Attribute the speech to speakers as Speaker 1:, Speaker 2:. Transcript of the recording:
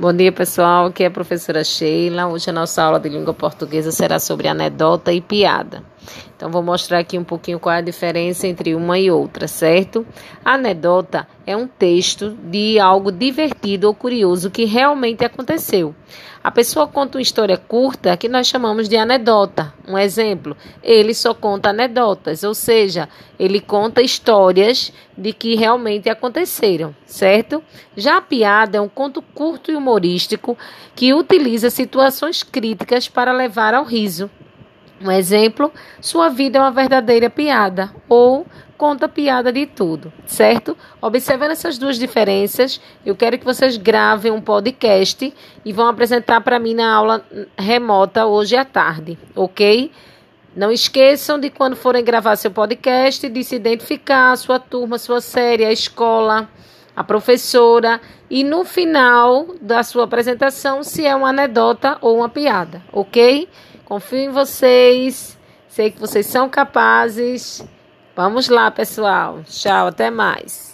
Speaker 1: Bom dia, pessoal. Aqui é a professora Sheila. Hoje a nossa aula de língua portuguesa será sobre anedota e piada. Então, vou mostrar aqui um pouquinho qual é a diferença entre uma e outra, certo? A anedota é um texto de algo divertido ou curioso que realmente aconteceu. A pessoa conta uma história curta que nós chamamos de anedota. Um exemplo, ele só conta anedotas, ou seja, ele conta histórias de que realmente aconteceram, certo? Já a piada é um conto curto e humorístico que utiliza situações críticas para levar ao riso. Um exemplo, sua vida é uma verdadeira piada ou conta piada de tudo, certo? Observando essas duas diferenças, eu quero que vocês gravem um podcast e vão apresentar para mim na aula remota hoje à tarde, ok? Não esqueçam de quando forem gravar seu podcast, de se identificar, sua turma, sua série, a escola, a professora e no final da sua apresentação se é uma anedota ou uma piada, ok? Confio em vocês. Sei que vocês são capazes. Vamos lá, pessoal. Tchau, até mais.